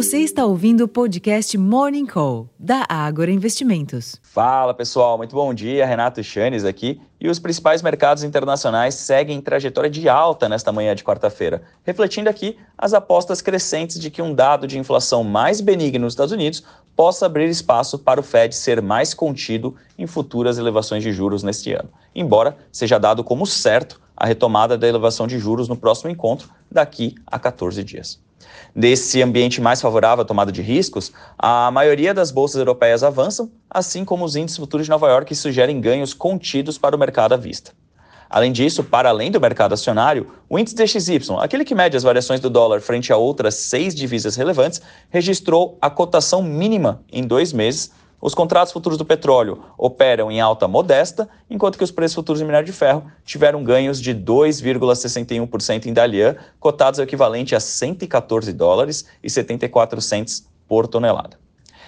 Você está ouvindo o podcast Morning Call, da Ágora Investimentos. Fala pessoal, muito bom dia. Renato Chanes aqui. E os principais mercados internacionais seguem trajetória de alta nesta manhã de quarta-feira, refletindo aqui as apostas crescentes de que um dado de inflação mais benigno nos Estados Unidos possa abrir espaço para o Fed ser mais contido em futuras elevações de juros neste ano, embora seja dado como certo a retomada da elevação de juros no próximo encontro daqui a 14 dias. Nesse ambiente mais favorável à tomada de riscos, a maioria das bolsas europeias avançam, assim como os índices futuros de Nova York sugerem ganhos contidos para o mercado à vista. Além disso, para além do mercado acionário, o índice DXY, aquele que mede as variações do dólar frente a outras seis divisas relevantes, registrou a cotação mínima em dois meses, os contratos futuros do petróleo operam em alta modesta, enquanto que os preços futuros de minério de ferro tiveram ganhos de 2,61% em Dalian, cotados ao equivalente a 114 dólares e 74 centes por tonelada.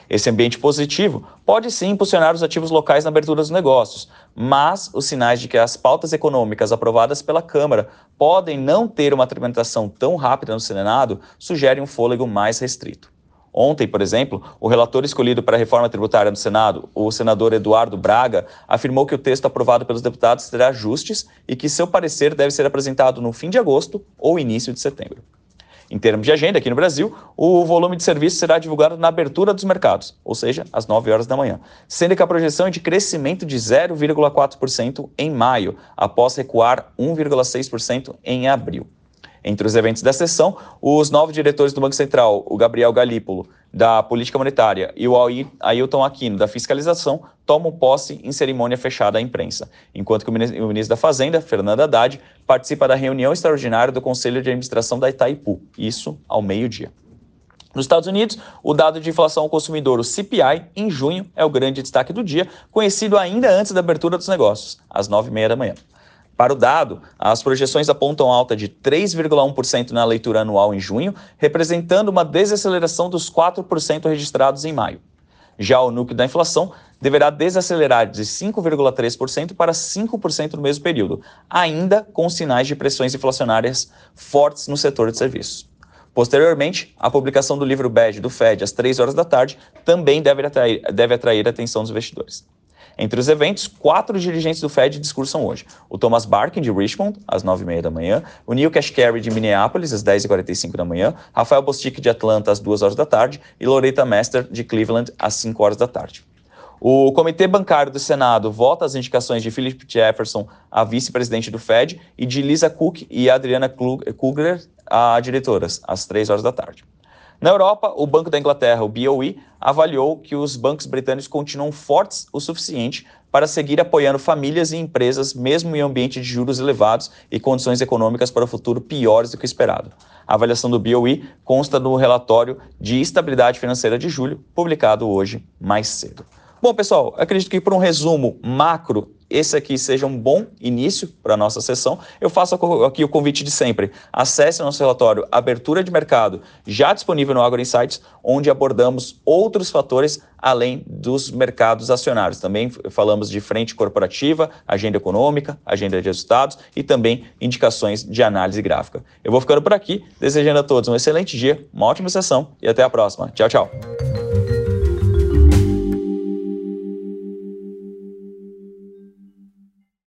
Esse ambiente positivo pode sim impulsionar os ativos locais na abertura dos negócios, mas os sinais de que as pautas econômicas aprovadas pela Câmara podem não ter uma tramitação tão rápida no Senado sugerem um fôlego mais restrito. Ontem, por exemplo, o relator escolhido para a reforma tributária no Senado, o senador Eduardo Braga, afirmou que o texto aprovado pelos deputados terá ajustes e que seu parecer deve ser apresentado no fim de agosto ou início de setembro. Em termos de agenda, aqui no Brasil, o volume de serviços será divulgado na abertura dos mercados, ou seja, às 9 horas da manhã, sendo que a projeção é de crescimento de 0,4% em maio, após recuar 1,6% em abril. Entre os eventos da sessão, os novos diretores do Banco Central, o Gabriel Galípolo, da Política Monetária, e o Ailton Aquino, da Fiscalização, tomam posse em cerimônia fechada à imprensa, enquanto que o ministro da Fazenda, Fernando Haddad, participa da reunião extraordinária do Conselho de Administração da Itaipu, isso ao meio-dia. Nos Estados Unidos, o dado de inflação ao consumidor, o CPI, em junho, é o grande destaque do dia, conhecido ainda antes da abertura dos negócios, às 9h30 da manhã. Para o dado, as projeções apontam alta de 3,1% na leitura anual em junho, representando uma desaceleração dos 4% registrados em maio. Já o núcleo da inflação deverá desacelerar de 5,3% para 5% no mesmo período, ainda com sinais de pressões inflacionárias fortes no setor de serviços. Posteriormente, a publicação do livro bege do Fed às 3 horas da tarde também deve atrair, deve atrair a atenção dos investidores. Entre os eventos, quatro dirigentes do Fed discursam hoje. O Thomas Barkin, de Richmond, às 9h30 da manhã, o Neil Kashkari, de Minneapolis, às 10h45 da manhã, Rafael Bostic, de Atlanta, às 2 horas da tarde, e Loretta Mester, de Cleveland, às 5 horas da tarde. O Comitê Bancário do Senado vota as indicações de Philip Jefferson a vice-presidente do Fed e de Lisa Cook e Adriana Kugler a diretoras, às 3 horas da tarde. Na Europa, o Banco da Inglaterra, o BOE, avaliou que os bancos britânicos continuam fortes o suficiente para seguir apoiando famílias e empresas, mesmo em ambiente de juros elevados e condições econômicas para o futuro piores do que esperado. A avaliação do BOE consta no relatório de estabilidade financeira de julho, publicado hoje mais cedo. Bom, pessoal, acredito que por um resumo macro esse aqui seja um bom início para a nossa sessão. Eu faço aqui o convite de sempre. Acesse nosso relatório Abertura de Mercado, já disponível no Agro Insights, onde abordamos outros fatores além dos mercados acionários. Também falamos de frente corporativa, agenda econômica, agenda de resultados e também indicações de análise gráfica. Eu vou ficando por aqui, desejando a todos um excelente dia, uma ótima sessão e até a próxima. Tchau, tchau.